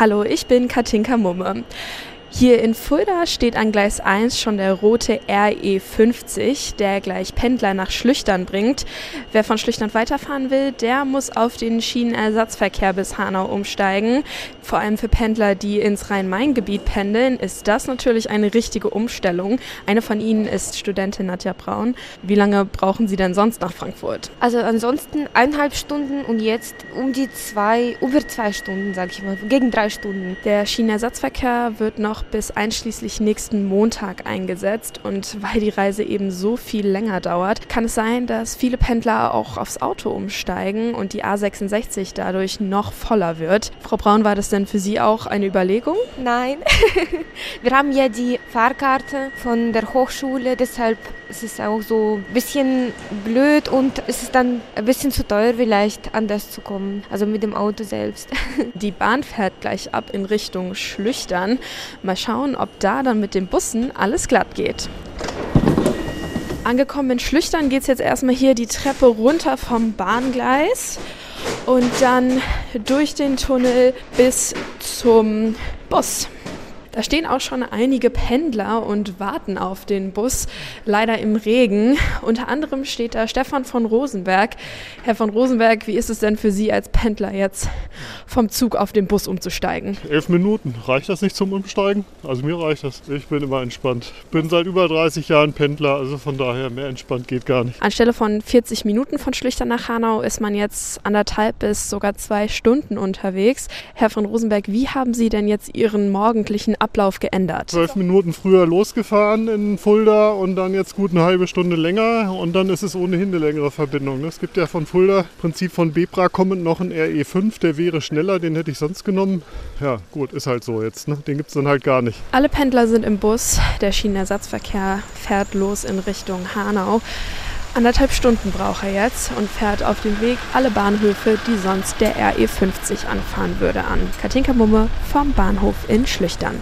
Hallo, ich bin Katinka Mumme. Hier in Fulda steht an Gleis 1 schon der rote RE50, der gleich Pendler nach Schlüchtern bringt. Wer von Schlüchtern weiterfahren will, der muss auf den Schienenersatzverkehr bis Hanau umsteigen. Vor allem für Pendler, die ins Rhein-Main-Gebiet pendeln, ist das natürlich eine richtige Umstellung. Eine von ihnen ist Studentin Nadja Braun. Wie lange brauchen Sie denn sonst nach Frankfurt? Also ansonsten eineinhalb Stunden und jetzt um die zwei, über zwei Stunden, sage ich mal, gegen drei Stunden. Der Schienenersatzverkehr wird noch noch bis einschließlich nächsten Montag eingesetzt. Und weil die Reise eben so viel länger dauert, kann es sein, dass viele Pendler auch aufs Auto umsteigen und die A66 dadurch noch voller wird. Frau Braun, war das denn für Sie auch eine Überlegung? Nein. Wir haben ja die Fahrkarte von der Hochschule, deshalb ist es auch so ein bisschen blöd und es ist dann ein bisschen zu teuer vielleicht anders zu kommen, also mit dem Auto selbst. Die Bahn fährt gleich ab in Richtung Schlüchtern. Mal schauen, ob da dann mit den Bussen alles glatt geht. Angekommen in Schlüchtern geht es jetzt erstmal hier die Treppe runter vom Bahngleis und dann durch den Tunnel bis zum Bus. Da stehen auch schon einige Pendler und warten auf den Bus, leider im Regen. Unter anderem steht da Stefan von Rosenberg. Herr von Rosenberg, wie ist es denn für Sie als Pendler jetzt vom Zug auf den Bus umzusteigen? Elf Minuten. Reicht das nicht zum Umsteigen? Also mir reicht das. Ich bin immer entspannt. Bin seit über 30 Jahren Pendler, also von daher mehr entspannt geht gar nicht. Anstelle von 40 Minuten von Schlüchtern nach Hanau ist man jetzt anderthalb bis sogar zwei Stunden unterwegs. Herr von Rosenberg, wie haben Sie denn jetzt Ihren morgendlichen Ablauf geändert? Zwölf Minuten früher losgefahren in Fulda und dann jetzt gut eine halbe Stunde länger und dann ist es ohnehin eine längere Verbindung. Es gibt ja von Fulda, Prinzip von Bebra kommend noch einen RE5, der wäre schneller, den hätte ich sonst genommen. Ja, gut, ist halt so jetzt. Ne? Den gibt es dann halt gar nicht. Alle Pendler sind im Bus. Der Schienenersatzverkehr fährt los in Richtung Hanau. Anderthalb Stunden braucht er jetzt und fährt auf dem Weg alle Bahnhöfe, die sonst der RE50 anfahren würde, an. Katinka Mumme vom Bahnhof in Schlüchtern.